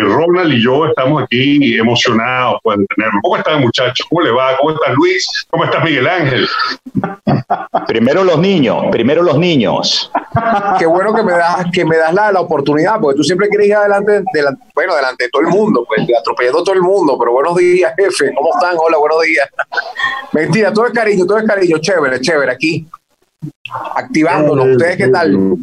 Ronald y yo estamos aquí emocionados por tenerlo. ¿Cómo están muchachos? ¿Cómo le va? ¿Cómo está Luis? ¿Cómo está Miguel Ángel? Primero los niños, primero los niños. Qué bueno que me das, que me das la, la oportunidad, porque tú siempre quieres ir adelante, de la, bueno, delante de todo el mundo, pues atropellando a todo el mundo, pero buenos días, jefe, ¿cómo están? Hola, buenos días. Mentira, todo es cariño, todo es cariño, chévere, chévere, aquí, activándolo. ¿Ustedes qué tal?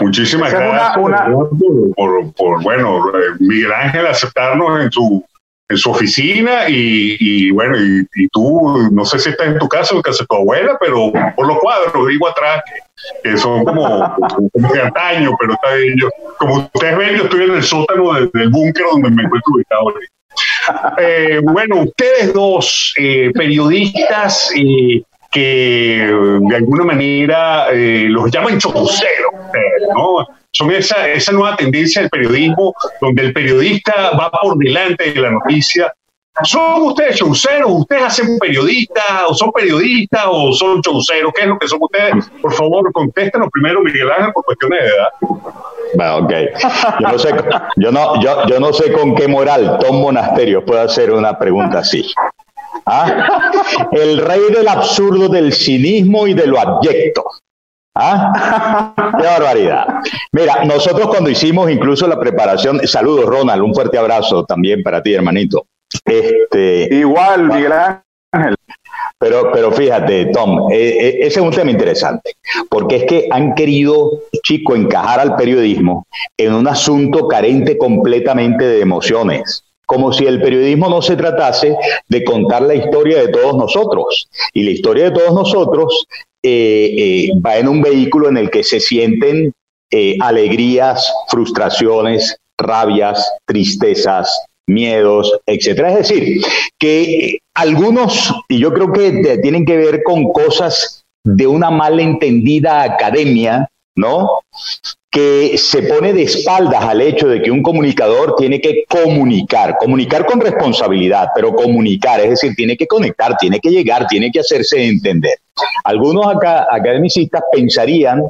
Muchísimas gracias Por, por, bueno, Miguel Ángel aceptarnos en su en su oficina y, bueno, y, tú, no sé si estás en tu casa o en casa de tu abuela, pero por los cuadros, digo atrás, que, son como, de antaño, pero está bien. Yo, como ustedes ven, yo estoy en el sótano del, búnker donde me encuentro ubicado. Eh, bueno, ustedes dos eh, periodistas eh, que de alguna manera los llaman chococeros, ¿no? son esa, esa nueva tendencia del periodismo, donde el periodista va por delante de la noticia. ¿Son ustedes chauceros? ¿Ustedes hacen periodistas? ¿O son periodistas? ¿O son chauceros? ¿Qué es lo que son ustedes? Por favor, contéstenos primero, Miguel Ángel, por cuestiones de edad. Bueno, ok. Yo no, sé, yo no sé con qué moral Tom Monasterio puede hacer una pregunta así. ¿Ah? El rey del absurdo, del cinismo y de lo abyecto. ¿Ah? ¡Qué barbaridad! Mira, nosotros cuando hicimos incluso la preparación, saludos Ronald, un fuerte abrazo también para ti, hermanito. Este, Igual, Miguel Ángel. Pero, pero fíjate, Tom, eh, eh, ese es un tema interesante, porque es que han querido, chico, encajar al periodismo en un asunto carente completamente de emociones como si el periodismo no se tratase de contar la historia de todos nosotros. Y la historia de todos nosotros eh, eh, va en un vehículo en el que se sienten eh, alegrías, frustraciones, rabias, tristezas, miedos, etcétera. Es decir, que algunos, y yo creo que tienen que ver con cosas de una malentendida academia, ¿no? Que se pone de espaldas al hecho de que un comunicador tiene que comunicar, comunicar con responsabilidad, pero comunicar, es decir, tiene que conectar, tiene que llegar, tiene que hacerse entender. Algunos acá, academicistas pensarían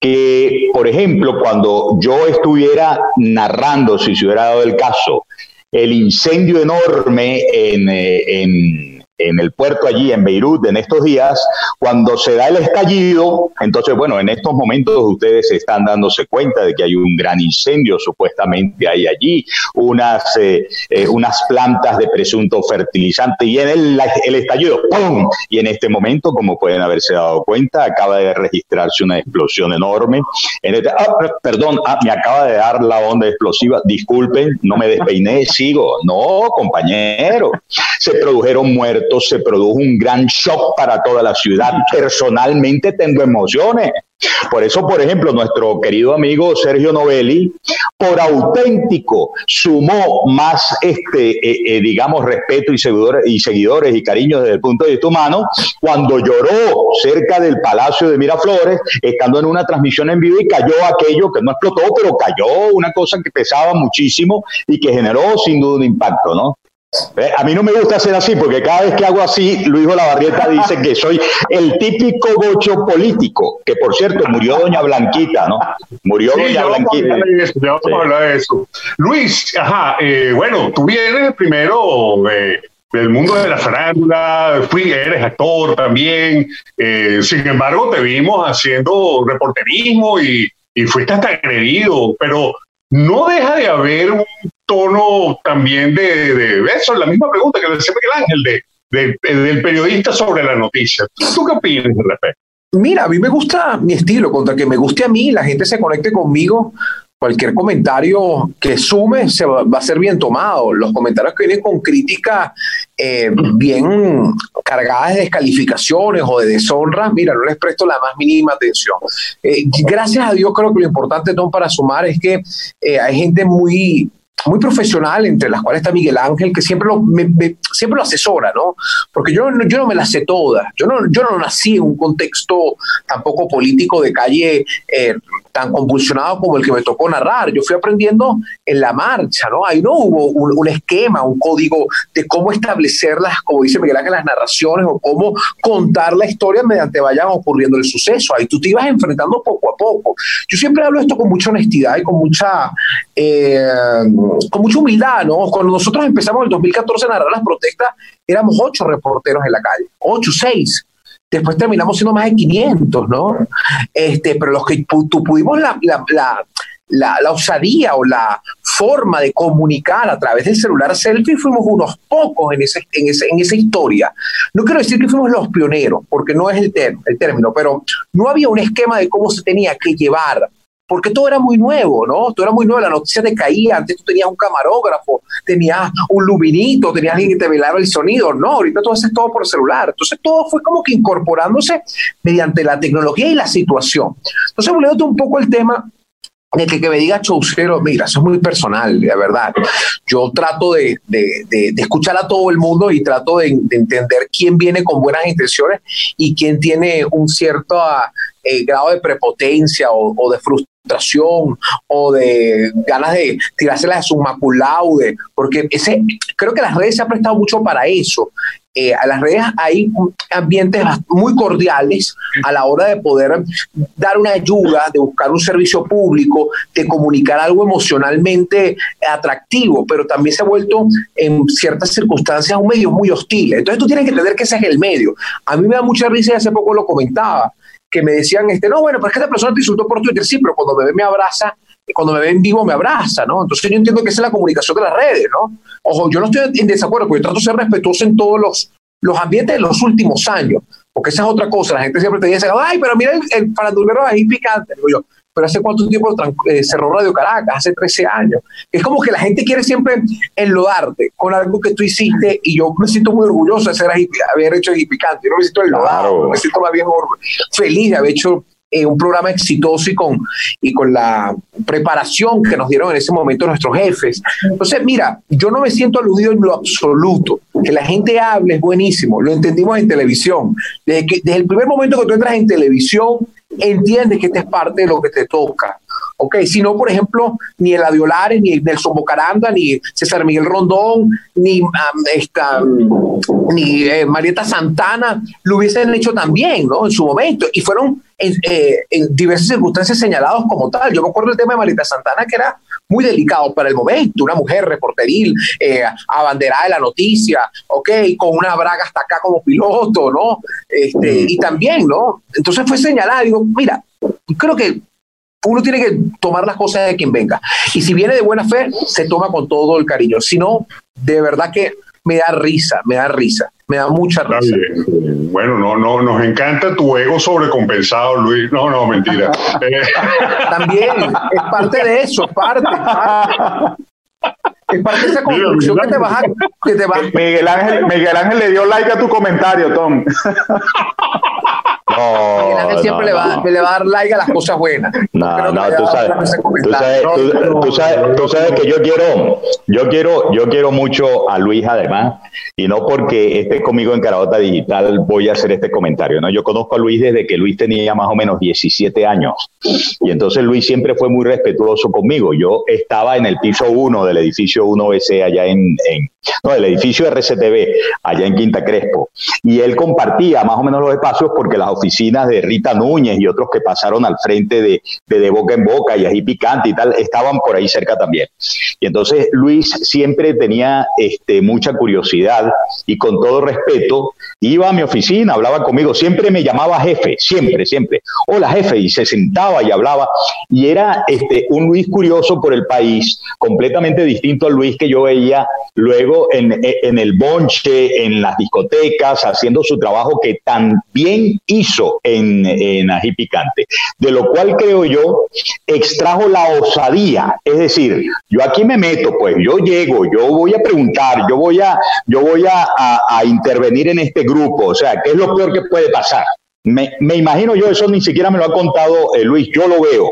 que, por ejemplo, cuando yo estuviera narrando, si se hubiera dado el caso, el incendio enorme en, eh, en en el puerto allí en Beirut en estos días, cuando se da el estallido, entonces, bueno, en estos momentos ustedes están dándose cuenta de que hay un gran incendio, supuestamente hay allí unas, eh, eh, unas plantas de presunto fertilizante y en el, el estallido, ¡pum! Y en este momento, como pueden haberse dado cuenta, acaba de registrarse una explosión enorme. En este, ah, perdón, ah, me acaba de dar la onda explosiva, disculpen, no me despeiné, sigo. No, compañero, se produjeron muertos se produjo un gran shock para toda la ciudad. Personalmente tengo emociones. Por eso, por ejemplo, nuestro querido amigo Sergio Novelli, por auténtico, sumó más, este, eh, eh, digamos, respeto y seguidores, y seguidores y cariños desde el punto de vista humano, cuando lloró cerca del Palacio de Miraflores, estando en una transmisión en vivo y cayó aquello que no explotó, pero cayó una cosa que pesaba muchísimo y que generó sin duda un impacto, ¿no? Eh, a mí no me gusta hacer así porque cada vez que hago así, Luis Olavarrieta dice que soy el típico gocho político, que por cierto murió doña Blanquita, ¿no? Murió doña Blanquita. eso. Luis, ajá, eh, bueno, tú vienes primero del mundo de la farándula, fui, eres actor también, eh, sin embargo te vimos haciendo reporterismo y, y fuiste hasta agredido, pero no deja de haber un tono también de, de eso, la misma pregunta que le decía Miguel Ángel, de, del periodista sobre la noticia. ¿Tú qué opinas al? Mira, a mí me gusta mi estilo, contra que me guste a mí, la gente se conecte conmigo, cualquier comentario que sume se va, a ser bien tomado. Los comentarios que vienen con críticas eh, bien cargadas de descalificaciones o de deshonra, mira, no les presto la más mínima atención. Eh, gracias a Dios creo que lo importante, Tom, para sumar es que eh, hay gente muy muy profesional, entre las cuales está Miguel Ángel, que siempre lo, siempre lo asesora, ¿no? Porque yo, yo no me las sé todas. Yo no, yo no nací en un contexto tampoco político de calle tan convulsionado como el que me tocó narrar. Yo fui aprendiendo en la marcha, ¿no? Ahí no hubo un, esquema, un código de cómo establecerlas, como dice Miguel Ángel, las narraciones o cómo contar la historia mediante vayan ocurriendo el suceso. Ahí tú te ibas enfrentando poco a poco. Yo siempre hablo esto con mucha honestidad y con mucha, eh, con mucha humildad, ¿no? Cuando nosotros empezamos en el 2014 a narrar las protestas, éramos ocho reporteros en la calle, ocho, seis después terminamos siendo más de 500, ¿no? Este, pero los que tuvimos la, la, osadía o la forma de comunicar a través del celular selfie fuimos unos pocos en, ese, en, ese, en esa historia. No quiero decir que fuimos los pioneros, porque no es el, el término, pero no había un esquema de cómo se tenía que llevar porque todo era muy nuevo, ¿no? Todo era muy nuevo, la noticia te caía, antes tú tenías un camarógrafo, tenías un luminito, tenías alguien que te velaba el sonido, no, ahorita tú haces todo por celular, entonces todo fue como que incorporándose mediante la tecnología y la situación. Entonces, volviendo un poco el tema de que, me diga Chaucero, mira, eso es muy personal, de verdad. Yo trato de, de, de, escuchar a todo el mundo y trato de, entender quién viene con buenas intenciones y quién tiene un cierto eh, grado de prepotencia o, de frustración o de ganas de tirárselas a su maculaude, porque ese, creo que las redes se han prestado mucho para eso. Eh, a las redes hay ambientes muy cordiales a la hora de poder dar una ayuda, de buscar un servicio público, de comunicar algo emocionalmente atractivo, pero también se ha vuelto en ciertas circunstancias un medio muy hostil. Entonces tú tienes que entender que ese es el medio. A mí me da mucha risa y hace poco lo comentaba que me decían, este, no, bueno, pues que esta persona te insultó por Twitter, sí, pero cuando me ve me abraza, cuando me ve en vivo me abraza, ¿no? Entonces yo entiendo que esa es la comunicación de las redes, ¿no? Ojo, yo no estoy en desacuerdo, porque yo trato de ser respetuoso en todos los, los ambientes de los últimos años, porque esa es otra cosa, la gente siempre te dice, ay, pero mira el, el farandulero ahí picante, digo yo, pero ¿hace cuánto tiempo eh, cerró Radio Caracas? Hace 13 años. Es como que la gente quiere siempre enlodarte con algo que tú hiciste y yo me siento muy orgulloso de ser, haber hecho el picante. Yo no me siento enlodado, me siento más bien feliz de haber hecho eh, un programa exitoso y con, y con la preparación que nos dieron en ese momento nuestros jefes. Entonces, mira, yo no me siento aludido en lo absoluto. Que la gente hable es buenísimo, lo entendimos en televisión. Desde, el primer momento que tú entras en televisión, entiendes que esta es parte de lo que te toca. ¿ok? Si no, por ejemplo, ni el Adiolares, ni Nelson Bocaranda, ni César Miguel Rondón, ni, esta, ni eh, Santana lo hubiesen hecho también, ¿no? En su momento. Y fueron eh, en, diversas circunstancias señalados como tal. Yo me acuerdo del tema de Marieta Santana, que era muy delicado para el momento, una mujer reporteril, eh, abanderada de la noticia, ¿ok? Con una braga hasta acá como piloto, ¿no? Este, mm. Y también, ¿no? Entonces fue señalada, digo, mira, creo que uno tiene que tomar las cosas de quien venga. Y si viene de buena fe, se toma con todo el cariño. Si no, de verdad que me da risa, me da risa, me da mucha risa. Bueno, no, no, nos encanta tu ego sobrecompensado, Luis. No, no, mentira. También es parte de eso, parte, parte. Es parte de esa conclusión que te vas a. Que te Miguel, Ángel, Miguel Ángel le dio like a tu comentario, Tom. No, siempre le, va, le, va, a dar like a las cosas buenas. No, no, tú sabes, tú sabes, tú, sabes, tú sabes que yo quiero, yo quiero, yo quiero mucho a Luis además, y no porque esté conmigo en Carabota Digital voy a hacer este comentario, ¿no? Yo conozco a Luis desde que Luis tenía más o menos 17 años, y entonces Luis siempre fue muy respetuoso conmigo. Yo estaba en el piso 1 del edificio 1S allá en, en no, del edificio RCTV, allá en Quinta Crespo, y él compartía más o menos los espacios porque las oficinas de Rita Núñez y otros que pasaron al frente de, de, boca en boca y ahí picante y tal, estaban por ahí cerca también. Y entonces Luis siempre tenía este, mucha curiosidad y con todo respeto iba a mi oficina, hablaba conmigo, siempre me llamaba jefe, siempre, siempre. Hola jefe, y se sentaba y hablaba. Y era este, un Luis curioso por el país, completamente distinto Luis que yo veía luego en, en el bonche, en las discotecas, haciendo su trabajo que también hizo en, en Ají Picante. De lo cual creo yo, extrajo la osadía. Es decir, yo aquí me meto, pues yo llego, yo voy a preguntar, yo voy a, yo voy a, a intervenir en este grupo. O sea, ¿qué es lo peor que puede pasar? Me, me, imagino yo, eso ni siquiera me lo ha contado eh, Luis, yo lo veo.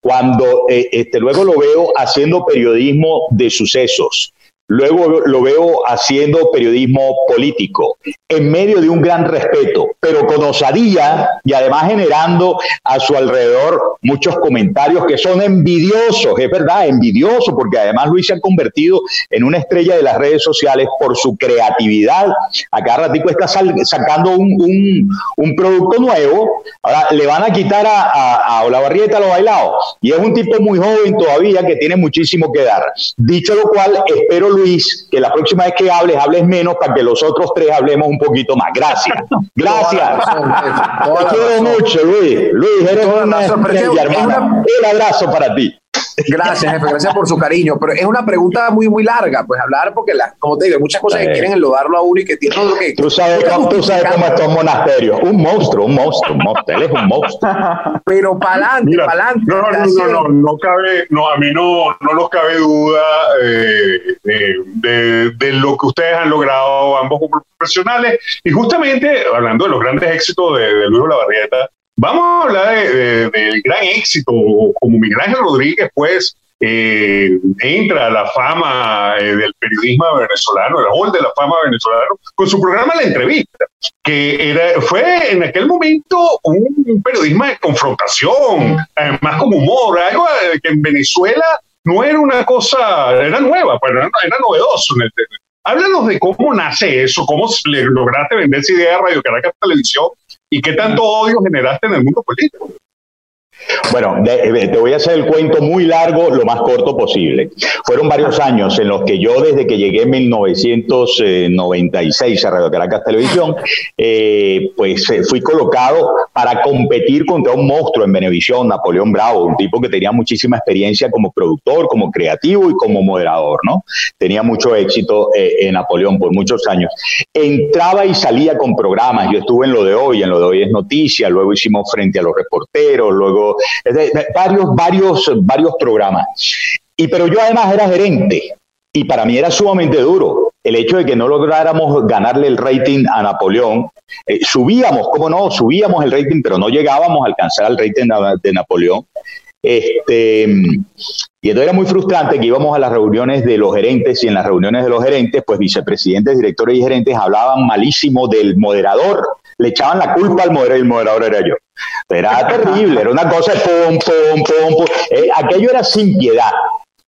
Cuando eh, este, luego lo veo haciendo periodismo de sucesos, luego lo veo haciendo periodismo político, en medio de un gran respeto, pero con osadía y además generando a su alrededor muchos comentarios que son envidiosos, es verdad, envidiosos, porque además Luis se ha convertido en una estrella de las redes sociales por su creatividad. A cada ratico está sacando un, producto nuevo, ahora le van a quitar a, a, a Olavarrieta lo bailado, y es un tipo muy joven todavía que tiene muchísimo que dar. Dicho lo cual, espero Luis, que la próxima vez que hables, hables menos para que los otros tres hablemos un poquito más. Gracias. Gracias. Te quiero mucho, Luis. Luis, eres una estrella, hermano. Un abrazo para ti. Gracias, jefe, gracias por su cariño. Pero es una pregunta muy, muy larga, pues hablar, porque, la, como te digo, hay muchas cosas que quieren enlodarlo a uno y que tiene todo lo que. Tú sabes, cómo, tú sabes cómo estos monasterios. Un monstruo, un monstruo, un monstruo. Él es un monstruo. Pero para adelante, para adelante. No, no, no, no, no, cabe, no, a mí no, no nos cabe duda eh, de, de, lo que ustedes han logrado ambos profesionales. Y justamente, hablando de los grandes éxitos de, de Luis Olavarrieta, Vamos a hablar del gran éxito, como Miguel Ángel Rodríguez, pues, eh, entra a la fama eh, del periodismo venezolano, el hall de la fama venezolano, con su programa La Entrevista, que era, fue en aquel momento un periodismo de confrontación, más como humor, algo eh, que en Venezuela no era una cosa, era nueva, pero era, era novedoso. Háblanos de cómo nace eso, cómo le lograste vender esa idea a Radio Caracas Televisión y qué tanto odio generaste en el mundo político. Bueno, eh, te voy a hacer el cuento muy largo, lo más corto posible. Fueron varios años en los que yo, desde que llegué en 1996 a Radio Caracas Televisión, eh, pues eh, fui colocado para competir contra un monstruo en Venevisión, Napoleón Bravo, un tipo que tenía muchísima experiencia como productor, como creativo y como moderador, ¿no? Tenía mucho éxito en Napoleón por muchos años. Entraba y salía con programas. Yo estuve en lo de hoy, en lo de hoy es noticia, luego hicimos frente a los reporteros, luego varios, varios, varios programas. Y pero yo además era gerente y para mí era sumamente duro el hecho de que no lográramos ganarle el rating a Napoleón. Eh, subíamos, ¿cómo no? Subíamos el rating, pero no llegábamos a alcanzar el rating de Napoleón. Este, y entonces era muy frustrante que íbamos a las reuniones de los gerentes y en las reuniones de los gerentes, pues vicepresidentes, directores y gerentes hablaban malísimo del moderador, le echaban la culpa al moderador y el moderador era yo. Era terrible, era una cosa, pum, pum, pum, pum. Eh, aquello era sin piedad.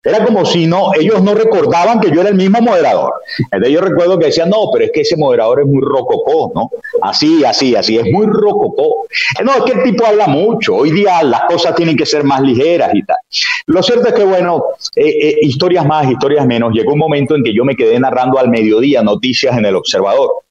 Era como si no, ellos no recordaban que yo era el mismo moderador. Entonces yo recuerdo que decían, no, pero es que ese moderador es muy rococó, ¿no? Así, así, así, es muy rococó. Eh, no, es que el tipo habla mucho. Hoy día las cosas tienen que ser más ligeras y tal. Lo cierto es que, bueno, eh, historias más, historias menos. Llegó un momento en que yo me quedé narrando al mediodía noticias en el Observador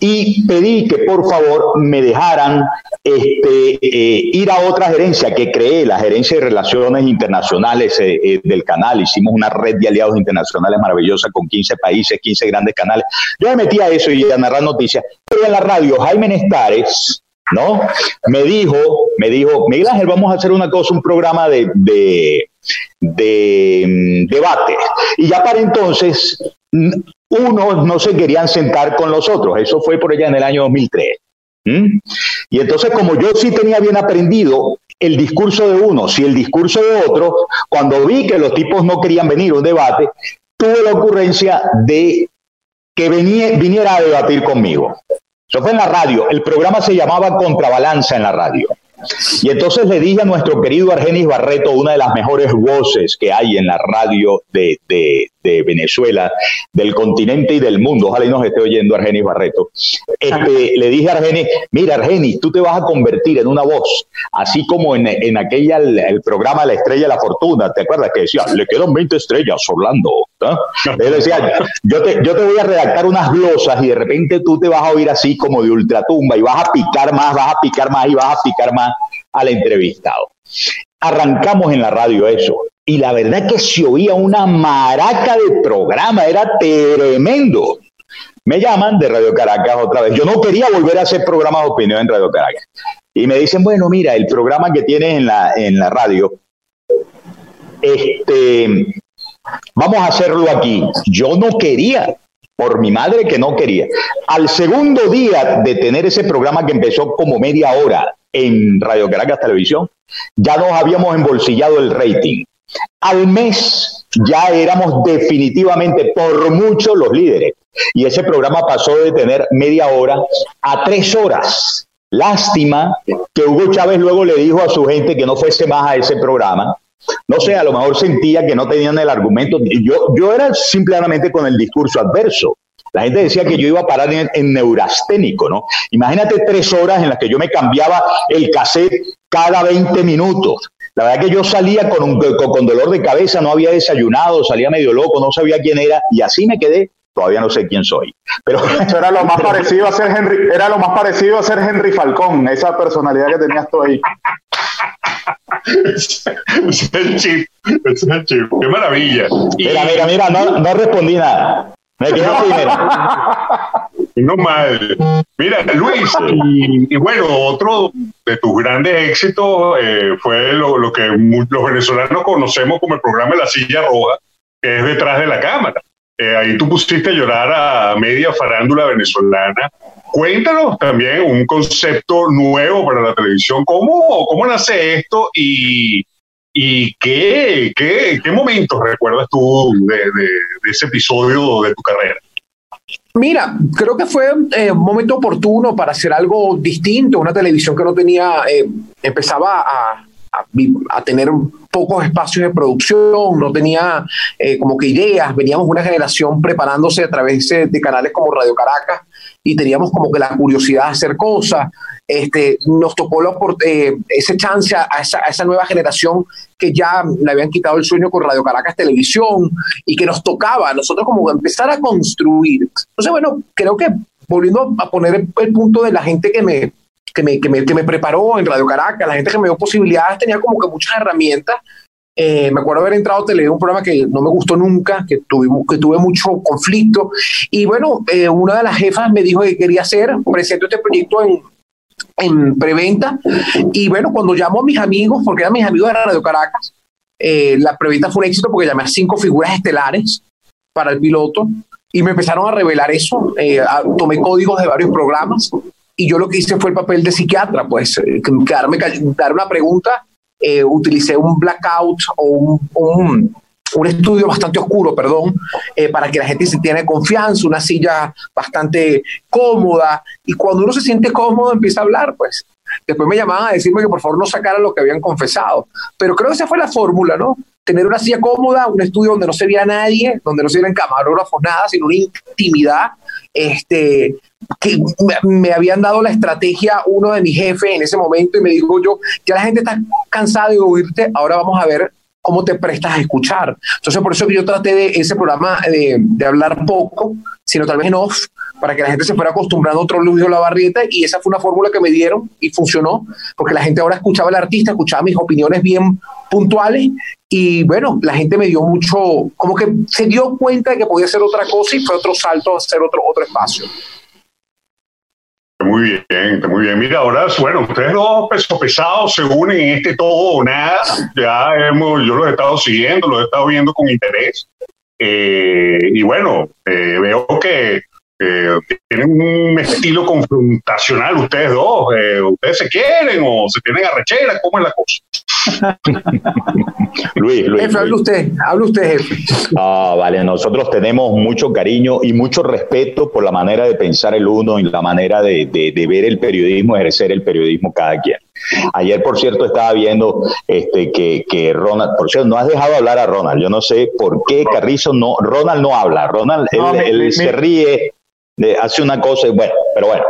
y pedí que por favor me dejaran este, eh, ir a otra gerencia que creé, la gerencia de relaciones internacionales eh, eh, del canal. Hicimos una red de aliados internacionales maravillosa con 15 países, 15 grandes canales. Yo me metí a eso y a narrar noticias, pero en la radio Jaime Nestares, ¿no? Me dijo, me dijo, Miguel Ángel, vamos a hacer una cosa, un programa de, de, mm, debate. Y ya para entonces unos no se querían sentar con los otros. Eso fue por allá en el año 2003. Y entonces, como yo sí tenía bien aprendido el discurso de unos y el discurso de otros, cuando vi que los tipos no querían venir a un debate, tuve la ocurrencia de que viniera a debatir conmigo. Eso fue en la radio. El programa se llamaba Contrabalanza en la radio. Y entonces le dije a nuestro querido Argenis Barreto, una de las mejores voces que hay en la radio de, de, de Venezuela, del continente y del mundo, ojalá y nos esté oyendo Argenis Barreto, este, le dije a Argenis, mira Argenis, tú te vas a convertir en una voz, así como en, en aquella, el, programa La Estrella de la Fortuna, ¿te acuerdas? Que decía, le quedan 20 estrellas, Orlando. Él decía, yo te, yo te voy a redactar unas glosas y de repente tú te vas a oír así como de ultratumba y vas a picar más, vas a picar más y vas a picar más al entrevistado. Arrancamos en la radio eso y la verdad que se oía una maraca de programa, era tremendo. Me llaman de Radio Caracas otra vez. Yo no quería volver a hacer programas de opinión en Radio Caracas. Y me dicen, bueno, mira, el programa que tienes en la, en la radio, este, vamos a hacerlo aquí. Yo no quería, por mi madre que no quería. Al segundo día de tener ese programa que empezó como media hora en Radio Caracas Televisión, ya nos habíamos embolsillado el rating. Al mes ya éramos definitivamente por mucho los líderes. Y ese programa pasó de tener media hora a tres horas. Lástima que Hugo Chávez luego le dijo a su gente que no fuese más a ese programa. No sé, a lo mejor sentía que no tenían el argumento. Yo, yo era simplemente con el discurso adverso. La gente decía que yo iba a parar en, neurasténico, ¿no? Imagínate tres horas en las que yo me cambiaba el cassette cada 20 minutos. La verdad que yo salía con, un, con, dolor de cabeza, no había desayunado, salía medio loco, no sabía quién era y así me quedé. Todavía no sé quién soy. Pero era lo más parecido a ser Henry, era lo más parecido a ser Henry Falcón, esa personalidad que tenías tú ahí. es el chip, es el chip, qué maravilla. Mira, mira, mira, no, no respondí nada. Me primero. No mal. Mira, Luis, y, bueno, otro de tus grandes éxitos eh, fue lo, que los venezolanos conocemos como el programa La Silla Roja, que es detrás de la cámara. Eh, ahí tú pusiste a llorar a media farándula venezolana. Cuéntanos también un concepto nuevo para la televisión. ¿Cómo, cómo nace esto y, y qué, qué, qué momentos recuerdas tú de, de ese episodio de tu carrera? Mira, creo que fue eh, un momento oportuno para hacer algo distinto, una televisión que no tenía, eh, empezaba a, a, tener pocos espacios de producción, no tenía eh, como que ideas, veníamos una generación preparándose a través de canales como Radio Caracas y teníamos como que la curiosidad de hacer cosas. Este, nos tocó eh, ese chance a esa, a esa, nueva generación que ya le habían quitado el sueño con Radio Caracas Televisión y que nos tocaba a nosotros como empezar a construir. Entonces, bueno, creo que volviendo a poner el, punto de la gente que me, que me, que me, que me preparó en Radio Caracas, la gente que me dio posibilidades, tenía como que muchas herramientas eh, me acuerdo haber entrado a Tele, un programa que no me gustó nunca, que, tuvimos, que tuve mucho conflicto. Y bueno, eh, una de las jefas me dijo que quería hacer, presento este proyecto en, en preventa. Y bueno, cuando llamo a mis amigos, porque eran mis amigos de Radio Caracas, eh, la preventa fue un éxito porque llamé a cinco figuras estelares para el piloto y me empezaron a revelar eso. tomé códigos de varios programas y yo lo que hice fue el papel de psiquiatra, pues, quedarme, dar una pregunta eh, utilicé un blackout o un, un, estudio bastante oscuro, perdón, eh, para que la gente se tiene confianza, una silla bastante cómoda. Y cuando uno se siente cómodo, empieza a hablar, pues. Después me llamaban a decirme que por favor no sacara lo que habían confesado. Pero creo que esa fue la fórmula, ¿no? Tener una silla cómoda, un estudio donde no se veía nadie, donde no se vieran camarógrafos, nada, sino una intimidad este, que me habían dado la estrategia uno de mis jefes en ese momento y me dijo yo, ya la gente está cansada de oírte, ahora vamos a ver cómo te prestas a escuchar. Entonces, por eso que yo traté de ese programa de, de hablar poco, sino tal vez en off, para que la gente se fuera acostumbrando a otro Luis la barrieta y esa fue una fórmula que me dieron y funcionó, porque la gente ahora escuchaba al artista, escuchaba mis opiniones bien puntuales y bueno, la gente me dio mucho, como que se dio cuenta de que podía hacer otra cosa y fue otro salto a hacer otro, otro espacio. Muy bien, muy bien. Mira, ahora, bueno, ustedes dos pesos pesados se unen en este todo o nada. Ya hemos, yo los he estado siguiendo, los he estado viendo con interés. Eh, y bueno, eh, veo que eh, tienen un estilo confrontacional ustedes dos. Eh, ¿Ustedes se quieren o se tienen arrechera? ¿Cómo es la cosa? Luis, Luis, jefe, hable usted, hable usted, jefe. Ah, vale, nosotros tenemos mucho cariño y mucho respeto por la manera de pensar el uno y la manera de, de, ver el periodismo, ejercer el periodismo cada quien. Ayer, por cierto, estaba viendo este, que, que Ronald, por cierto, no has dejado hablar a Ronald. Yo no sé por qué Carrizo no, Ronald no habla. Ronald, él, se ríe, hace una cosa y bueno, pero bueno.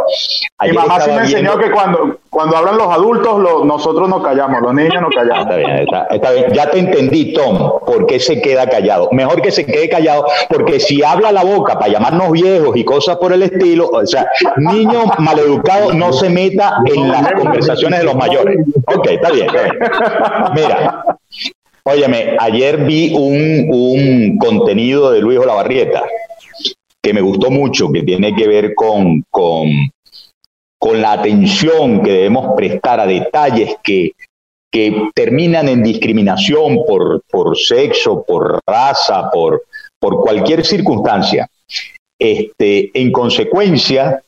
Mi mamá sí me enseñó que cuando, cuando hablan los adultos, nosotros nos callamos, los niños nos callamos. Está bien, está, bien, ya te entendí, Tom, por qué se queda callado. Mejor que se quede callado, porque si habla la boca para llamarnos viejos y cosas por el estilo, o sea, niño maleducado no se meta en las conversaciones de los mayores. Ok, está bien, está bien. Mira, óyeme, ayer vi un, un contenido de Luis Olavarrieta que me gustó mucho, que tiene que ver con, con, con la atención que debemos prestar a detalles que, que terminan en discriminación por, por sexo, por raza, por, por cualquier circunstancia. Este, en consecuencia,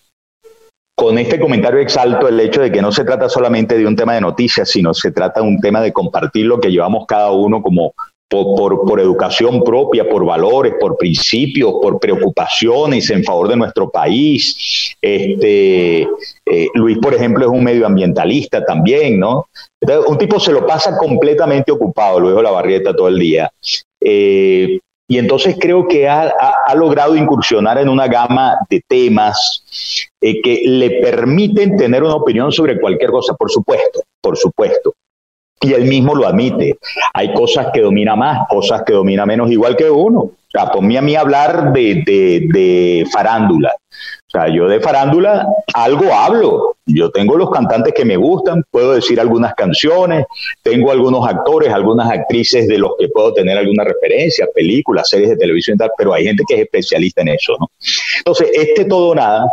con este comentario exalto el hecho de que no se trata solamente de un tema de noticias, sino se trata de un tema de compartir lo que llevamos cada uno como por, por, educación propia, por valores, por principios, por preocupaciones en favor de nuestro país. Este, eh, Luis, por ejemplo, es un medioambientalista también, ¿no? un tipo se lo pasa completamente ocupado, luego la barrieta todo el día. Eh, y entonces creo que ha, logrado incursionar en una gama de temas eh, que le permiten tener una opinión sobre cualquier cosa, por supuesto, por supuesto. Y él mismo lo admite. Hay cosas que domina más, cosas que domina menos, igual que uno. O sea, ponme a mí hablar de, de, de farándula. O sea, yo de farándula algo hablo. Yo tengo los cantantes que me gustan, puedo decir algunas canciones, tengo algunos actores, algunas actrices de los que puedo tener alguna referencia, películas, series de televisión y tal, pero hay gente que es especialista en eso, ¿no? Entonces, este todo nada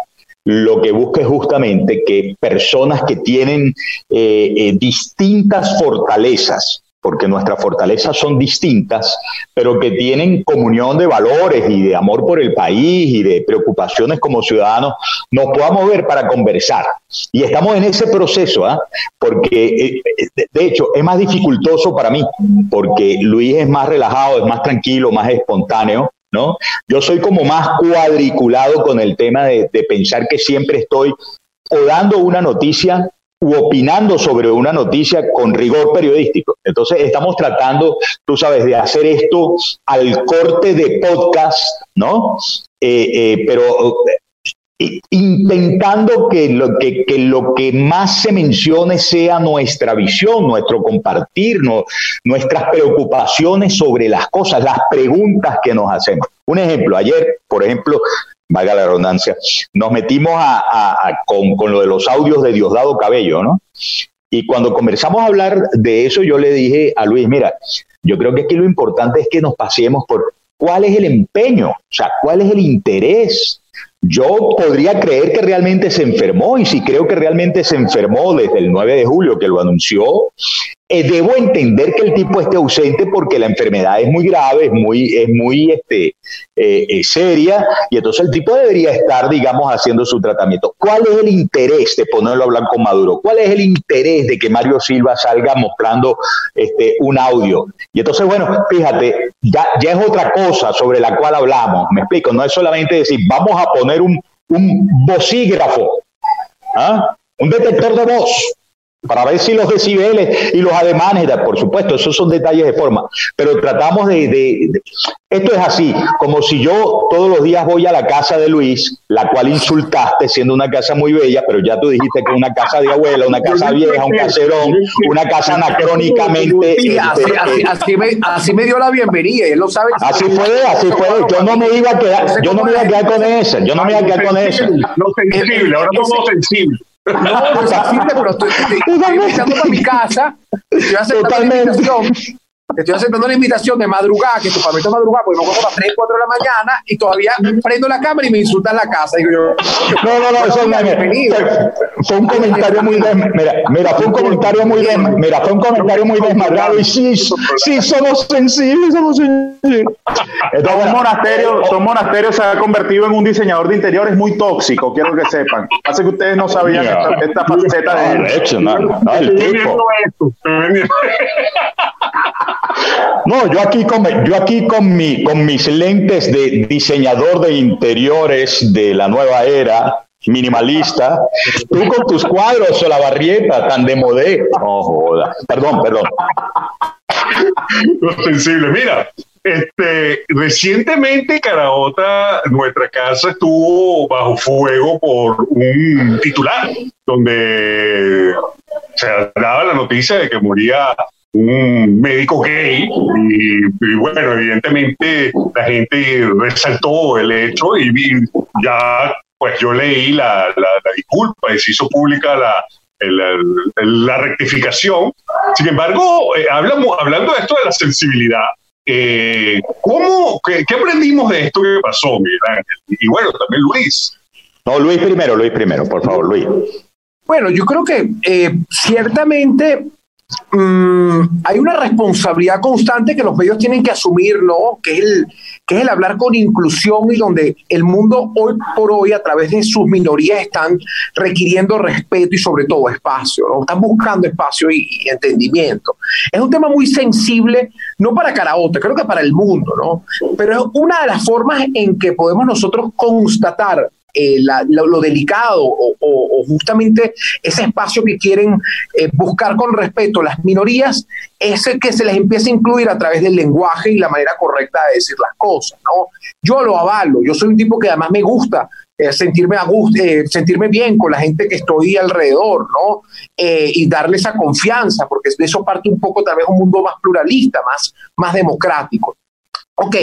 lo que busca es justamente que personas que tienen eh, eh, distintas fortalezas, porque nuestras fortalezas son distintas, pero que tienen comunión de valores y de amor por el país y de preocupaciones como ciudadanos, nos podamos ver para conversar. Y estamos en ese proceso, ¿ah? porque eh, de hecho es más dificultoso para mí, porque Luis es más relajado, es más tranquilo, más espontáneo, ¿no? Yo soy como más cuadriculado con el tema de, pensar que siempre estoy o dando una noticia u opinando sobre una noticia con rigor periodístico. Entonces estamos tratando, tú sabes, de hacer esto al corte de podcast, ¿no? Eh, eh, pero intentando que lo que, lo que más se mencione sea nuestra visión, nuestro compartir, nuestras preocupaciones sobre las cosas, las preguntas que nos hacemos. Un ejemplo, ayer, por ejemplo, valga la redundancia, nos metimos con, con, lo de los audios de Diosdado Cabello, ¿no? Y cuando comenzamos a hablar de eso, yo le dije a Luis, mira, yo creo que aquí lo importante es que nos pasemos por cuál es el empeño, o sea, cuál es el interés yo podría creer que realmente se enfermó y si creo que realmente se enfermó desde el 9 de julio que lo anunció, eh, debo entender que el tipo esté ausente porque la enfermedad es muy grave, es muy, es muy este, eh, eh, seria y entonces el tipo debería estar, digamos, haciendo su tratamiento. ¿Cuál es el interés de ponerlo a hablar con Maduro? ¿Cuál es el interés de que Mario Silva salga mostrando este, un audio? Y entonces, bueno, fíjate, ya, ya es otra cosa sobre la cual hablamos, me explico, no es solamente decir, vamos a poner un, un vocígrafo, ¿ah? un detector de voz para ver si los decibeles y los ademanes, por supuesto, esos son detalles de forma, pero tratamos de, Esto es así, como si yo todos los días voy a la casa de Luis, la cual insultaste siendo una casa muy bella, pero ya tú dijiste que es una casa de abuela, una casa vieja, un caserón, una casa anacrónicamente... Sí, así, así, me, así, me, dio la bienvenida, él lo sabe. Así fue, así fue, yo no me iba a quedar, yo no me iba a quedar con esa, yo no me iba a quedar con esa. No sensible, ahora somos sensibles. No, no es así, pero estoy, estoy, estoy invitando para mi casa, estoy aceptando invitación, estoy aceptando la invitación de madrugada, que tu familia es madrugada, porque me acuerdo a las 3, 4 de la mañana y todavía prendo la cámara y me insultan la casa. Digo yo, no, no, no, eso es fue un comentario muy mira, mira, fue un comentario muy mira, fue un comentario muy desmadrado y sí, sí somos sensibles, somos sensibles. Entonces, un monasterio, un monasterio se ha convertido en un diseñador de interiores muy tóxico, quiero que sepan. Hace que ustedes no sabían esta, esta, faceta de él. No, no, el tipo. No, yo aquí con, yo aquí con, mi, con mis lentes de diseñador de interiores de la nueva era, minimalista, tú con tus cuadros o la barrieta tan de modé. No joda. Perdón, perdón. Sensible. Mira, este, recientemente Caraota, nuestra casa estuvo bajo fuego por un titular donde se daba la noticia de que moría un médico gay y, bueno, evidentemente la gente resaltó el hecho y, ya pues yo leí la, la, disculpa y se hizo pública la, la, rectificación. Sin embargo, eh, hablamos, hablando de esto de la sensibilidad, eh, ¿cómo, qué, aprendimos de esto que pasó, Miguel Ángel? Y bueno, también Luis. No, Luis primero, Luis primero, por favor, Luis. Bueno, yo creo que eh, ciertamente mm, hay una responsabilidad constante que los medios tienen que asumir, ¿no? Que es, el, que es el hablar con inclusión y donde el mundo hoy por hoy, a través de sus minorías, están requiriendo respeto y sobre todo espacio, ¿no? Están buscando espacio y, entendimiento. Es un tema muy sensible, no para Carabote, creo que para el mundo, ¿no? Pero es una de las formas en que podemos nosotros constatar eh, lo, delicado o, justamente ese espacio que quieren eh, buscar con respeto las minorías es el que se les empieza a incluir a través del lenguaje y la manera correcta de decir las cosas. ¿no? Yo lo avalo, yo soy un tipo que además me gusta eh, sentirme a gusto, sentirme bien con la gente que estoy alrededor, ¿no? y darle esa confianza, porque de eso parte un poco tal un mundo más pluralista, más, más democrático. Ok,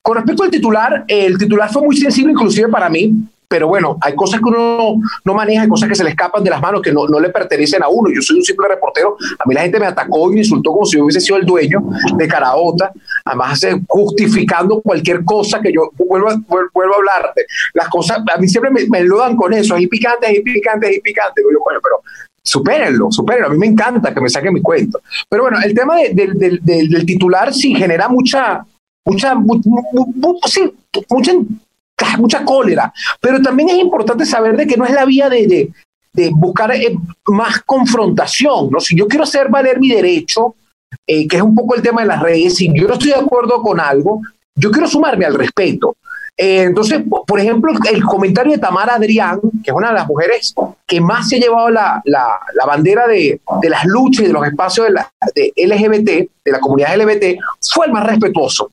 con respecto al titular, el titular fue muy sensible inclusive para mí, pero bueno, hay cosas que uno no, maneja, hay cosas que se le escapan de las manos, que no, le pertenecen a uno. Yo soy un simple reportero, a mí la gente me atacó y me insultó como si yo hubiese sido el dueño de Caraota, además justificando cualquier cosa que yo vuelvo, vuelvo a hablar. Las cosas, a mí siempre me, me enlodan con eso, ahí picante, ahí picante, ahí picante. Bueno, pero supérenlo, supérenlo. A mí me encanta que me saquen mi cuento. Pero bueno, el tema del titular sí genera mucha, mucha, mucha mucha cólera, pero también es importante saber de que no es la vía de, buscar eh, más confrontación, ¿no? Si yo quiero hacer valer mi derecho, eh, que es un poco el tema de las redes, si yo no estoy de acuerdo con algo, yo quiero sumarme al respeto. Eh, entonces, por ejemplo, el comentario de Tamara Adrián, que es una de las mujeres que más se ha llevado la, bandera de, las luchas y de los espacios de, la, de LGBT, de la comunidad LGBT, fue el más respetuoso.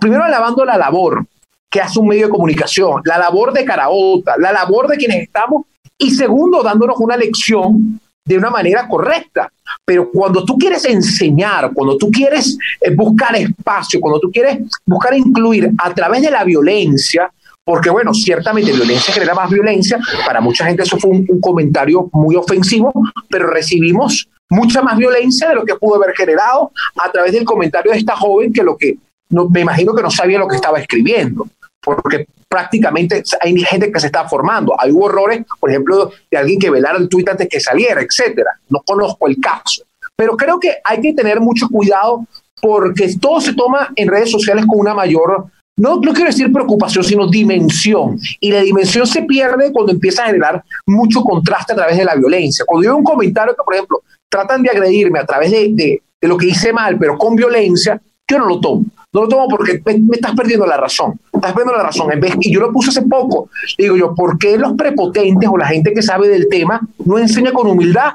Primero alabando la labor, que hace un medio de comunicación, la labor de Caraota, la labor de quienes estamos, y segundo, dándonos una lección de una manera correcta. Pero cuando tú quieres enseñar, cuando tú quieres eh, buscar espacio, cuando tú quieres buscar incluir a través de la violencia, porque bueno, ciertamente violencia genera más violencia, para mucha gente eso fue un, comentario muy ofensivo, pero recibimos mucha más violencia de lo que pudo haber generado a través del comentario de esta joven que lo que no, me imagino que no sabía lo que estaba escribiendo porque prácticamente hay gente que se está formando. Hay errores, por ejemplo, de alguien que velara el tuit antes que saliera, etcétera. No conozco el caso. Pero creo que hay que tener mucho cuidado porque todo se toma en redes sociales con una mayor, no, no quiero decir preocupación, sino dimensión. Y la dimensión se pierde cuando empieza a generar mucho contraste a través de la violencia. Cuando yo un comentario que, por ejemplo, tratan de agredirme a través de, de lo que hice mal, pero con violencia, yo no lo tomo. No lo tomo porque me, estás perdiendo la razón. Estás perdiendo la razón. En vez, y yo lo puse hace poco. Digo yo, ¿por qué los prepotentes o la gente que sabe del tema no enseña con humildad?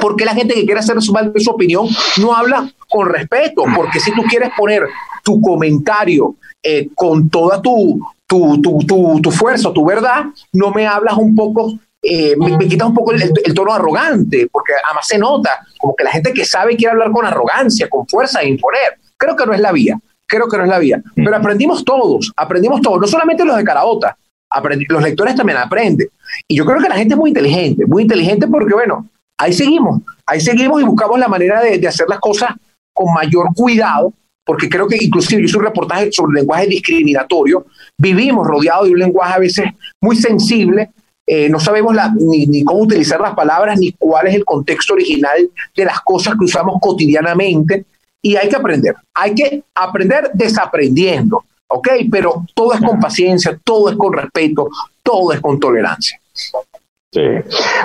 ¿Por qué la gente que quiere hacer su, su opinión no habla con respeto? Porque si tú quieres poner tu comentario eh, con toda tu, tu, tu, tu, fuerza, tu verdad, no me hablas un poco eh, me, quitas un poco el, el, tono arrogante, porque además se nota como que la gente que sabe quiere hablar con arrogancia, con fuerza e imponer. Creo que no es la vía, creo que no es la vía. Pero aprendimos todos, aprendimos todos, no solamente los de Caraota, los lectores también aprenden. Y yo creo que la gente es muy inteligente, muy inteligente porque, bueno, ahí seguimos, ahí seguimos y buscamos la manera de, hacer las cosas con mayor cuidado, porque creo que inclusive yo hice un reportaje sobre el lenguaje discriminatorio, vivimos rodeados de un lenguaje a veces muy sensible, eh, no sabemos ni, ni, cómo utilizar las palabras, ni cuál es el contexto original de las cosas que usamos cotidianamente y hay que aprender. Hay que aprender desaprendiendo, ¿ok? Pero todo es con paciencia, todo es con respeto, todo es con tolerancia. Sí.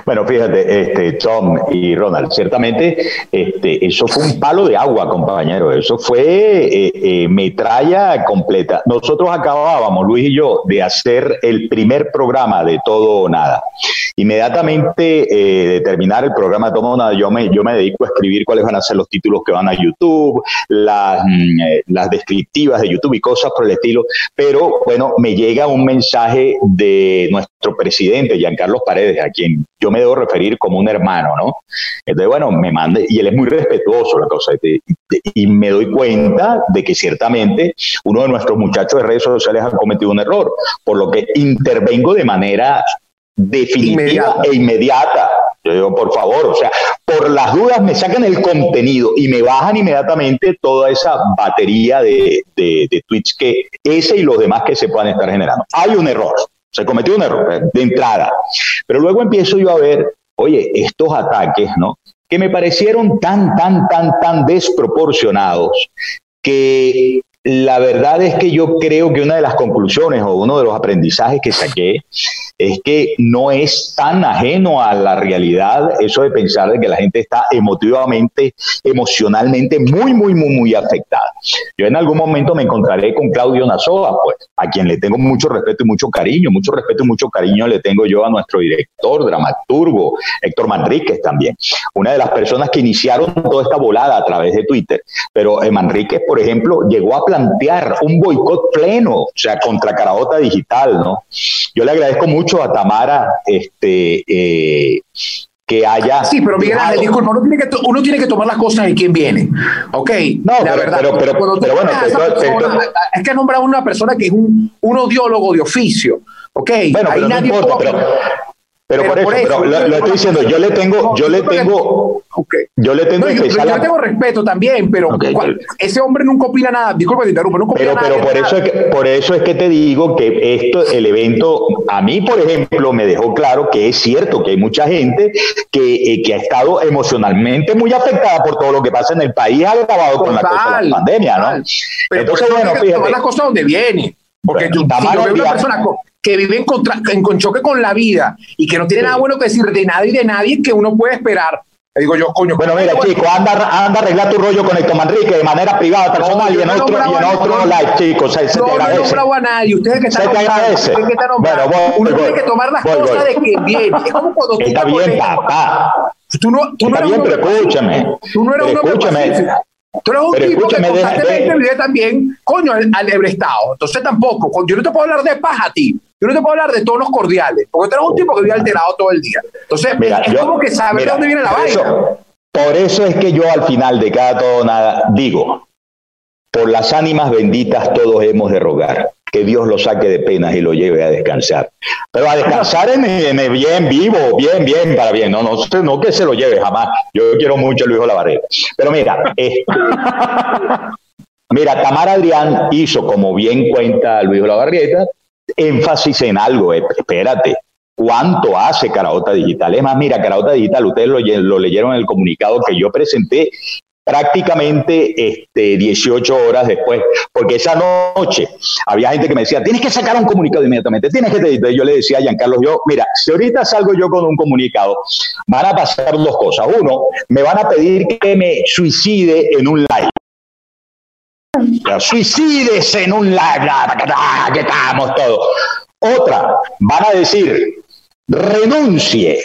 Bueno, fíjate, este, Tom y Ronald, ciertamente este, eso fue un palo de agua, compañero. Eso fue eh, eh, metralla completa. Nosotros acabábamos, Luis y yo, de hacer el primer programa de Todo o Nada. Inmediatamente eh, de terminar el programa de Todo o Nada, yo me, yo me dedico a escribir cuáles van a ser los títulos que van a YouTube, las, mm, las descriptivas de YouTube y cosas por el estilo. Pero bueno, me llega un mensaje de nuestro presidente, Giancarlo Paredes a quien yo me debo referir como un hermano, ¿no? Entonces, bueno, me manda, y él es muy respetuoso, la cosa, y, me doy cuenta de que ciertamente uno de nuestros muchachos de redes sociales ha cometido un error, por lo que intervengo de manera definitiva e inmediata. Yo digo, por favor, o sea, por las dudas me sacan el contenido y me bajan inmediatamente toda esa batería de, de, de tweets que ese y los demás que se puedan estar generando. Hay un error, se cometió un error eh, de entrada. Pero luego empiezo yo a ver, oye, estos ataques, ¿no? que me parecieron tan, tan, tan, tan desproporcionados que la verdad es que yo creo que una de las conclusiones o uno de los aprendizajes que saqué es que no es tan ajeno a la realidad eso de pensar de que la gente está emotivamente, emocionalmente muy, muy, muy, muy afectada. Yo en algún momento me encontraré con Claudio Nazoa, pues, a quien le tengo mucho respeto y mucho cariño, mucho respeto y mucho cariño le tengo yo a nuestro director, dramaturgo, Héctor Manríquez también, una de las personas que iniciaron toda esta volada a través de Twitter, pero eh, Manríquez, por ejemplo, llegó a plantear un boicot pleno, o sea, contra Carabota Digital, ¿no? Yo le agradezco mucho a Tamara este, eh, que haya. Sí, pero Miguel Ángel, disculpa, uno tiene, que uno tiene que tomar las cosas de quien viene. Ok, no, la pero, verdad. Pero, pero, pero bueno, persona, es que nombrado a una persona que es un, un odiólogo de oficio. Ok, bueno, ahí nadie no importa, pero, pero, por eso, pero lo, estoy diciendo, yo le tengo, yo le tengo, yo le tengo especial. Yo, yo, tengo respeto también, pero ese hombre nunca opina nada. Disculpa te interrumpa, nunca pero, opina pero por eso es que, por eso es que te digo que esto, el evento, a mí, por ejemplo, me dejó claro que es cierto que hay mucha gente que, eh, que ha estado emocionalmente muy afectada por todo lo que pasa en el país, agravado con la, cosa de la pandemia, ¿no? Pero Entonces, bueno, fíjate. las cosas donde viene. Porque bueno, yo, si yo veo una persona que vive en, contra, en, choque con la vida y que no tiene nada bueno que decir de nadie y de nadie que uno puede esperar. Le digo yo, coño. Bueno, mira, chico, anda, anda a arreglar tu rollo con Héctor Manrique de manera privada, personal y en otro, y en otro live, chicos. Se, se no, te agradece. No a nadie. Ustedes que están se te agradece. Que están bueno, voy, uno voy, tiene que tomar las cosas de quien viene. Es como cuando Está bien, papá. Tú no, tú Está no bien, pero escúchame. Tú no eres escúchame. Tú eres un Pero tipo que constantemente vive también, coño, al, al Estado. Entonces tampoco, yo no te puedo hablar de paz a ti. Yo no te puedo hablar de tonos cordiales, porque tú eres un tipo que vive alterado todo el día. Entonces, Mira, es yo- como que sabes de dónde viene la por vaina. eso- por eso es que yo al final de cada todo nada digo, por las ánimas benditas todos hemos de rogar, que Dios lo saque de penas y lo lleve a descansar. Pero a descansar en, en bien vivo, bien, bien, para bien, no, no, no que se lo lleve jamás. Yo quiero mucho a Luis Olavarreta. Pero mira, este, mira, Tamara Adrián hizo, como bien cuenta Luis Olavarrieta, énfasis en algo, eh, espérate, ¿cuánto hace Caraota Digital? Es más, mira, Caraota Digital, ustedes lo, lo leyeron en el comunicado que yo presenté prácticamente este, 18 horas después, porque esa noche había gente que me decía, tienes que sacar un comunicado inmediatamente, tienes que... Yo le decía a Giancarlo, yo, mira, si ahorita salgo yo con un comunicado, van a pasar dos cosas. Uno, me van a pedir que me suicide en un live. Suicides en un live, que estamos todos. Otra, van a decir, renuncie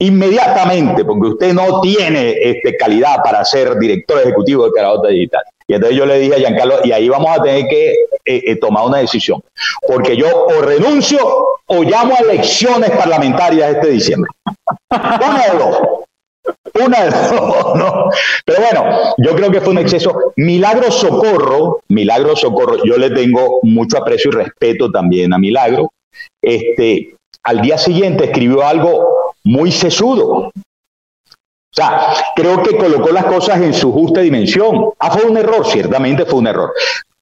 inmediatamente, porque usted no tiene este, calidad para ser director ejecutivo de Carabota Digital. Y entonces yo le dije a Giancarlo, y ahí vamos a tener que eh, eh, tomar una decisión, porque yo o renuncio o llamo a elecciones parlamentarias este diciembre. Una de dos. Una de dos, ¿no? Pero bueno, yo creo que fue un exceso. Milagro Socorro, Milagro Socorro, yo le tengo mucho aprecio y respeto también a Milagro. Este, al día siguiente escribió algo muy sesudo. O sea, creo que colocó las cosas en su justa dimensión. Ah, fue un error, ciertamente fue un error.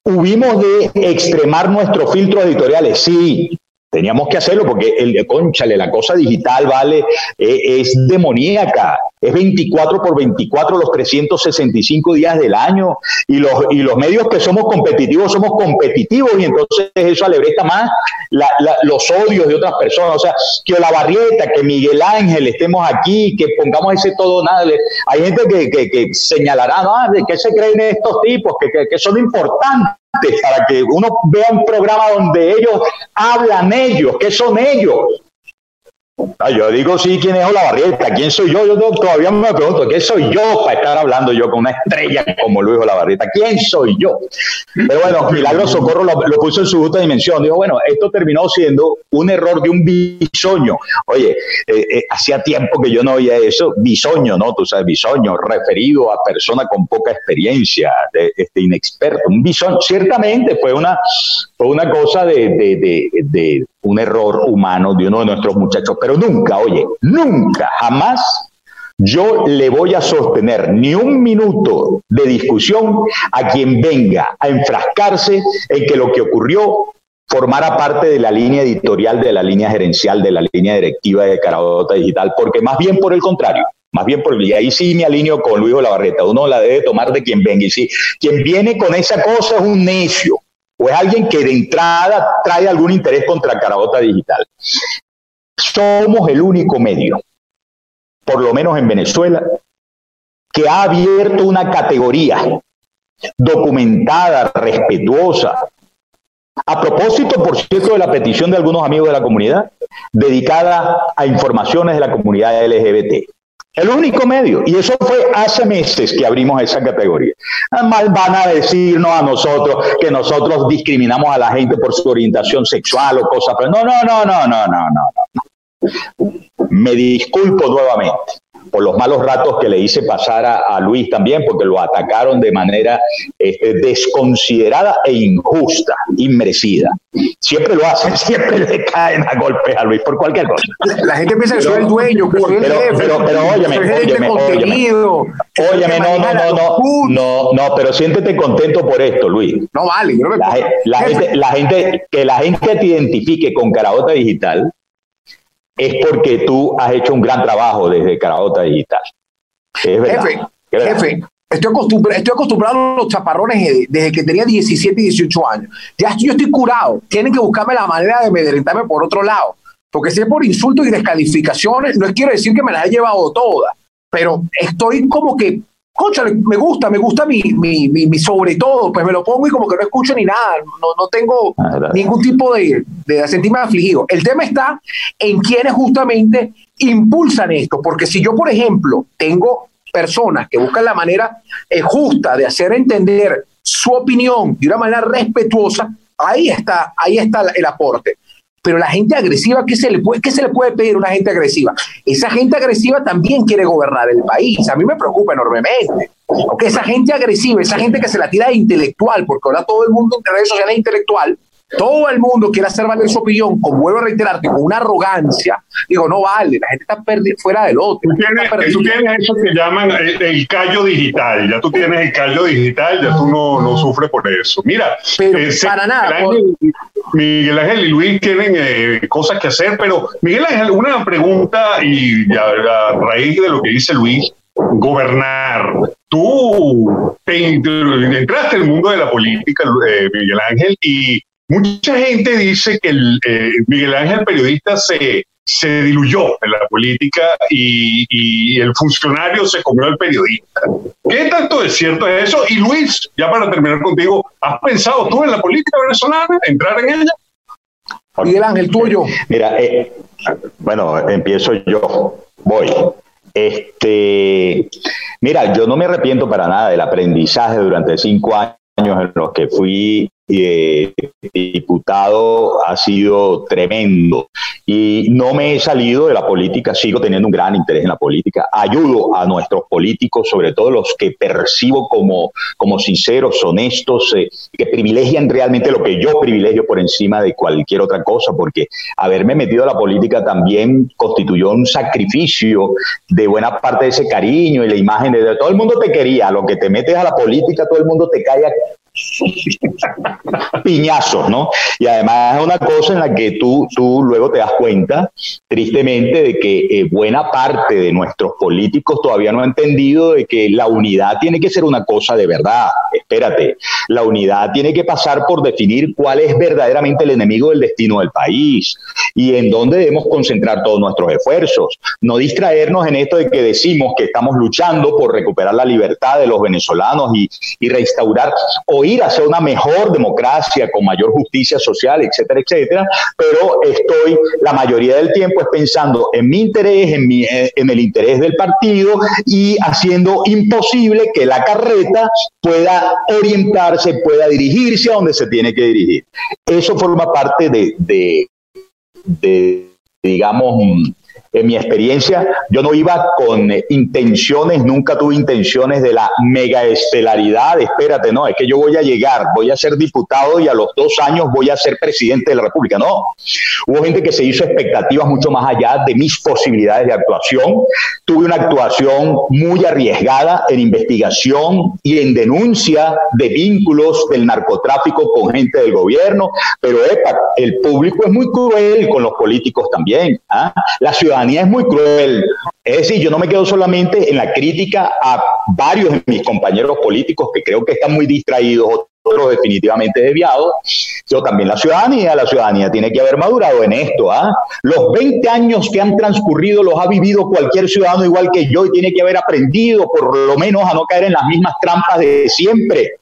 Hubimos de extremar nuestros filtros editoriales, sí. Teníamos que hacerlo porque el conchale, la cosa digital, vale, eh, es demoníaca. Es 24 por 24 los 365 días del año. Y los, y los medios que somos competitivos, somos competitivos. Y entonces eso alebresta más la- la- los odios de otras personas. O sea, que Olavarrieta, que Miguel Ángel estemos aquí, que pongamos ese todo nada. Hay gente que, que, que señalará, ¿no? ¿De qué se creen estos tipos? Que, que, que son importantes para que uno vea un programa donde ellos hablan ellos, ¿qué son ellos? Ah, yo digo, sí, ¿quién es Olavarrieta? ¿Quién soy yo? Yo todavía me pregunto, ¿qué soy yo para estar hablando yo con una estrella como Luis Olavarrieta? ¿Quién soy yo? Pero bueno, Milagro Socorro lo, lo puso en su justa dimensión. Dijo, bueno, esto terminó siendo un error de un bisoño. Oye, eh, eh, hacía tiempo que yo no oía eso. Bisoño, ¿no? Tú sabes, bisoño, referido a persona con poca experiencia, este, inexperto. Un bisoño, ciertamente fue una, fue una cosa de, de, de un error humano de uno de nuestros muchachos, pero nunca, oye, nunca, jamás yo le voy a sostener ni un minuto de discusión a quien venga a enfrascarse en que lo que ocurrió formara parte de la línea editorial, de la línea gerencial, de la línea directiva de Carabota Digital, porque más bien por el contrario, Más bien porque ahí sí me alineo con Luis Olavarreta. Uno la debe tomar de quien venga. Y si quien viene con esa cosa es un necio o es alguien que de entrada trae algún interés contra Carabota Digital. Somos el único medio, por lo menos en Venezuela, que ha abierto una categoría documentada, respetuosa, a propósito, por cierto, de la petición de algunos amigos de la comunidad, dedicada a informaciones de la comunidad LGBT. El único medio. Y eso fue hace meses que abrimos esa categoría. Mal van a decirnos a nosotros que nosotros discriminamos a la gente por su orientación sexual o cosas. No, no, no, no, no, no, no. Me disculpo nuevamente por los malos ratos que le hice pasar a, Luis también, porque lo atacaron de manera este, desconsiderada e injusta, inmerecida. Siempre lo hacen, siempre le caen a golpes a Luis por cualquier cosa. La gente piensa que soy el dueño, que soy el pero, jefe, pero, pero, óyeme, óyeme, óyeme, no, no, no, no, no, no, pero siéntete contento por esto, Luis. No vale, yo no me la, la, gente, la gente, que la gente te identifique con Carabota Digital es porque tú has hecho un gran trabajo desde Carabota Digital. Es verdad, jefe, jefe, estoy acostumbrado, estoy acostumbrado a los chaparrones desde que tenía 17 y 18 años. Ya yo estoy curado. Tienen que buscarme la manera de amedrentarme por otro lado. Porque si es por insultos y descalificaciones, no quiero decir que me las he llevado todas, pero estoy como que conchale, me gusta, me gusta mi, mi, mi, sobre todo, pues me lo pongo y como que no escucho ni nada, no, no tengo ah, ningún tipo de, de sentirme afligido. El tema está en quienes justamente impulsan esto, porque si yo, por ejemplo, tengo personas que buscan la manera eh, justa de hacer entender su opinión de una manera respetuosa, ahí está, ahí está el aporte. Pero la gente agresiva, ¿qué se, le puede, ¿qué se le puede pedir a una gente agresiva? Esa gente agresiva también quiere gobernar el país. A mí me preocupa enormemente. Porque esa gente agresiva, esa gente que se la tira de intelectual, porque ahora todo el mundo en redes sociales es intelectual, todo el mundo quiere hacer valer su opinión, como vuelvo a reiterarte, con una arrogancia, digo, no vale, la gente está fuera del otro. Tú tienes, eso que llaman el, callo digital, ya tú tienes el callo digital, ya tú no, no sufres por eso. Mira, pero eh, para nada. Miguel Ángel y Luis tienen eh, cosas que hacer, pero Miguel Ángel, una pregunta y a, raíz de lo que dice Luis, gobernar. Tú entraste en el mundo de la política, eh, Miguel Ángel, y Mucha gente dice que el, eh, Miguel Ángel periodista se, se diluyó en la política y, el funcionario se comió al periodista. ¿Qué tanto es cierto eso? Y Luis, ya para terminar contigo, ¿has pensado tú en la política venezolana, entrar en ella? Miguel Ángel, tuyo. Mira, eh, bueno, empiezo yo. Voy. Este, mira, yo no me arrepiento para nada del aprendizaje durante cinco años en los que fui eh, diputado ha sido tremendo. Y no me he salido de la política, sigo teniendo un gran interés en la política, ayudo a nuestros políticos, sobre todo los que percibo como, como sinceros, honestos, eh, que privilegian realmente lo que yo privilegio por encima de cualquier otra cosa, porque haberme metido a la política también constituyó un sacrificio de buena parte de ese cariño y la imagen de todo el mundo te quería, lo que te metes a la política, todo el mundo te cae piñazos, ¿no? Y además es una cosa en la que tú, tú luego te das cuenta, tristemente, de que eh, buena parte de nuestros políticos todavía no han entendido de que la unidad tiene que ser una cosa de verdad. Espérate, la unidad tiene que pasar por definir cuál es verdaderamente el enemigo del destino del país y en dónde debemos concentrar todos nuestros esfuerzos. No distraernos en esto de que decimos que estamos luchando por recuperar la libertad de los venezolanos y, y restaurar o ir hacia una mejor democracia con mayor justicia social, etcétera, etcétera, pero estoy la mayoría del tiempo es pensando en mi interés, en, mi, en el interés del partido y haciendo imposible que la carreta pueda orientarse, pueda dirigirse a donde se tiene que dirigir. Eso forma parte de, de, de digamos, en mi experiencia, yo no iba con intenciones, nunca tuve intenciones de la mega estelaridad. Espérate, no, es que yo voy a llegar, voy a ser diputado y a los dos años voy a ser presidente de la República. No, hubo gente que se hizo expectativas mucho más allá de mis posibilidades de actuación. Tuve una actuación muy arriesgada en investigación y en denuncia de vínculos del narcotráfico con gente del gobierno, pero epa, el público es muy cruel con los políticos también. ¿ah? La ciudad ciudadanía es muy cruel. Es decir, yo no me quedo solamente en la crítica a varios de mis compañeros políticos que creo que están muy distraídos definitivamente desviado, yo también la ciudadanía, la ciudadanía tiene que haber madurado en esto. ¿ah? Los 20 años que han transcurrido los ha vivido cualquier ciudadano igual que yo y tiene que haber aprendido por lo menos a no caer en las mismas trampas de siempre,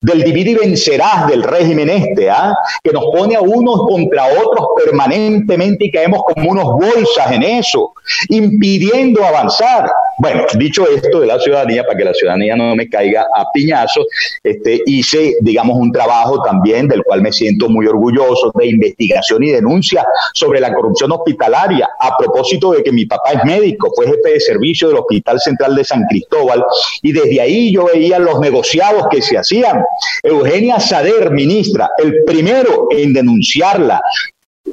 del divide y vencerás del régimen este, ¿ah? que nos pone a unos contra otros permanentemente y caemos como unos bolsas en eso, impidiendo avanzar. Bueno, dicho esto de la ciudadanía, para que la ciudadanía no me caiga a piñazos, este, hice digamos, un trabajo también del cual me siento muy orgulloso de investigación y denuncia sobre la corrupción hospitalaria. A propósito de que mi papá es médico, fue jefe de servicio del Hospital Central de San Cristóbal y desde ahí yo veía los negociados que se hacían. Eugenia Sader, ministra, el primero en denunciarla,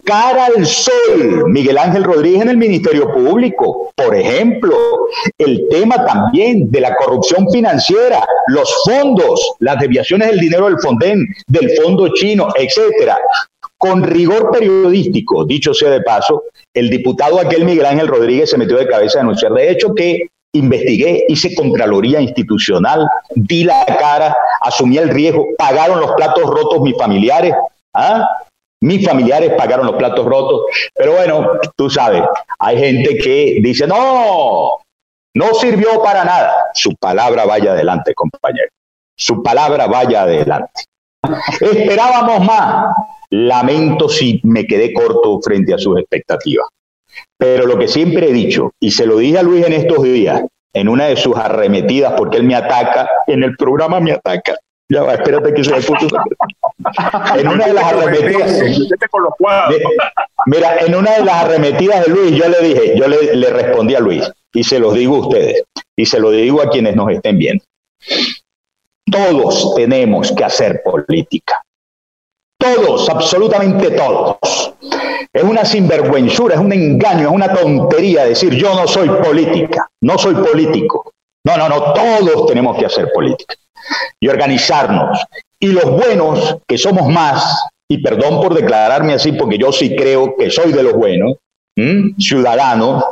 cara al sol, Miguel Ángel Rodríguez en el Ministerio Público. Por ejemplo, el tema también de la corrupción financiera, los fondos, las desviaciones del dinero del Fonden, del fondo chino, etcétera. Con rigor periodístico, dicho sea de paso, el diputado aquel Miguel Ángel Rodríguez se metió de cabeza a denunciar. De hecho, que investigué, hice contraloría institucional, di la cara, asumí el riesgo, pagaron los platos rotos mis familiares. ¿ah? Mis familiares pagaron los platos rotos, pero bueno, tú sabes, hay gente que dice, no, no sirvió para nada. Su palabra vaya adelante, compañero. Su palabra vaya adelante. Esperábamos más. Lamento si me quedé corto frente a sus expectativas. Pero lo que siempre he dicho, y se lo dije a Luis en estos días, en una de sus arremetidas, porque él me ataca, en el programa me ataca, ya va, espérate que se me puso. en una de las arremetidas. mira, en una de las arremetidas de Luis, yo le dije, yo le, le respondí a Luis, y se los digo a ustedes, y se lo digo a quienes nos estén viendo. Todos tenemos que hacer política. Todos, absolutamente todos. Es una sinvergüenzura, es un engaño, es una tontería decir yo no soy política, no soy político. No, no, no, todos tenemos que hacer política y organizarnos. Y los buenos, que somos más, y perdón por declararme así, porque yo sí creo que soy de los buenos, ciudadanos,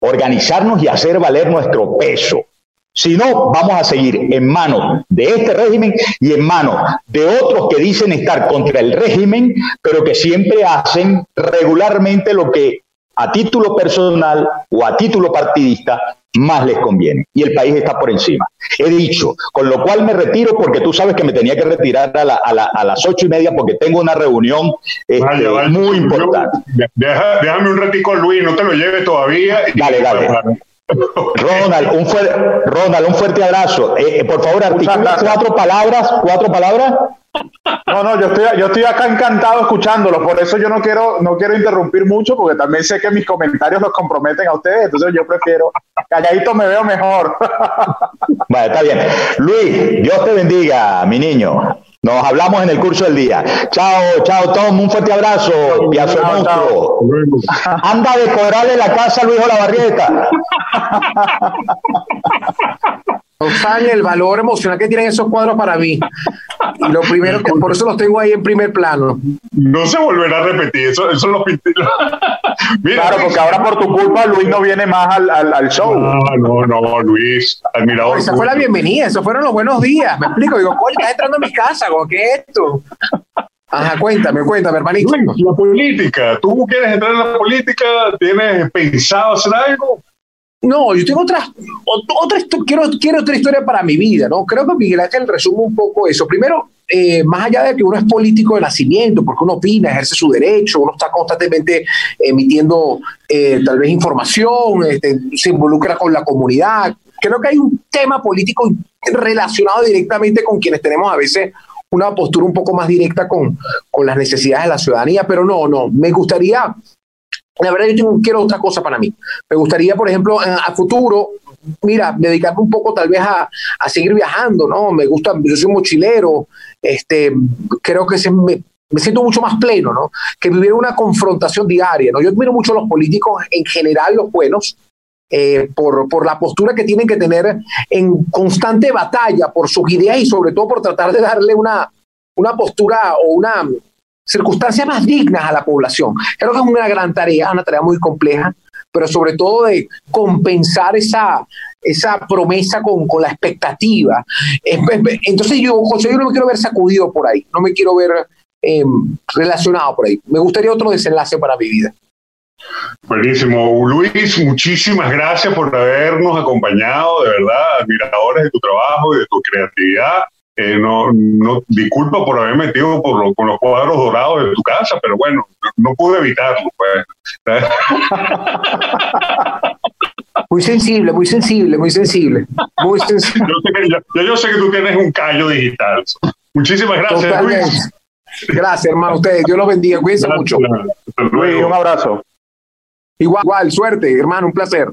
organizarnos y hacer valer nuestro peso. Si no, vamos a seguir en manos de este régimen y en manos de otros que dicen estar contra el régimen, pero que siempre hacen regularmente lo que a título personal o a título partidista más les conviene. Y el país está por encima. He dicho, con lo cual me retiro porque tú sabes que me tenía que retirar a, las ocho y media porque tengo una reunión este, muy importante. déjame un ratico, Luis, no te lo lleves todavía. Dale, dale. Ronald, un, Ronald, un fuerte abrazo. Eh, eh, por favor, articula cuatro palabras, cuatro palabras no, no, yo estoy, yo estoy acá encantado escuchándolo, por eso yo no quiero, no quiero interrumpir mucho, porque también sé que mis comentarios los comprometen a ustedes, entonces yo prefiero, calladito me veo mejor. Vale, está bien. Luis, Dios te bendiga, mi niño. Nos hablamos en el curso del día. Chao, chao, Tom, un fuerte abrazo. Y a su monstruo. Anda a decorarle la casa a Luis Olavarrieta. No saben el valor emocional que tienen esos cuadros para mí. Y lo primero que por eso los tengo ahí en primer plano. No se volverá a repetir, eso, eso lo pinté. claro, porque ahora por tu culpa Luis no viene más al, al, show. No, no, no, Luis, admirador. esa fue la bienvenida, esos fueron los buenos días. Me explico, digo, coño, estás entrando a mi casa, ¿qué es esto? Ajá, cuéntame, cuéntame, hermanito. la política, tú quieres entrar en la política, tienes pensado hacer algo. No, yo tengo otra, otra quiero, quiero otra historia para mi vida, ¿no? Creo que Miguel Ángel resume un poco eso. Primero, eh, más allá de que uno es político de nacimiento, porque uno opina, ejerce su derecho, uno está constantemente emitiendo eh, tal vez información, este, se involucra con la comunidad. Creo que hay un tema político relacionado directamente con quienes tenemos a veces una postura un poco más directa con, con las necesidades de la ciudadanía, pero no, no, me gustaría la verdad, yo quiero otra cosa para mí. Me gustaría, por ejemplo, a futuro, mira, dedicarme un poco tal vez a, seguir viajando, ¿no? Me gusta, yo soy mochilero, este, creo que me, siento mucho más pleno, ¿no? Que vivir una confrontación diaria, ¿no? Yo admiro mucho a los políticos en general, los buenos, eh, por, por, la postura que tienen que tener en constante batalla por sus ideas y sobre todo por tratar de darle una, una postura o una, circunstancias más dignas a la población. Creo que es una gran tarea, una tarea muy compleja, pero sobre todo de compensar esa, esa promesa con, con la expectativa. Entonces yo, José, yo no me quiero ver sacudido por ahí, no me quiero ver eh, relacionado por ahí. Me gustaría otro desenlace para mi vida. Buenísimo. Luis, muchísimas gracias por habernos acompañado, de verdad, admiradores de tu trabajo y de tu creatividad. Eh, no, no, disculpa por haber metido por con los cuadros dorados de tu casa, pero bueno, no, pude evitarlo. Pues. Muy sensible, muy sensible, muy sensible. Muy sensible. Yo, sé que, tú tienes un callo digital. Muchísimas gracias, Luis. Gracias, hermano. Ustedes, Dios los bendiga. Cuídense mucho. Luis, un abrazo. Igual, igual, suerte, hermano, un placer.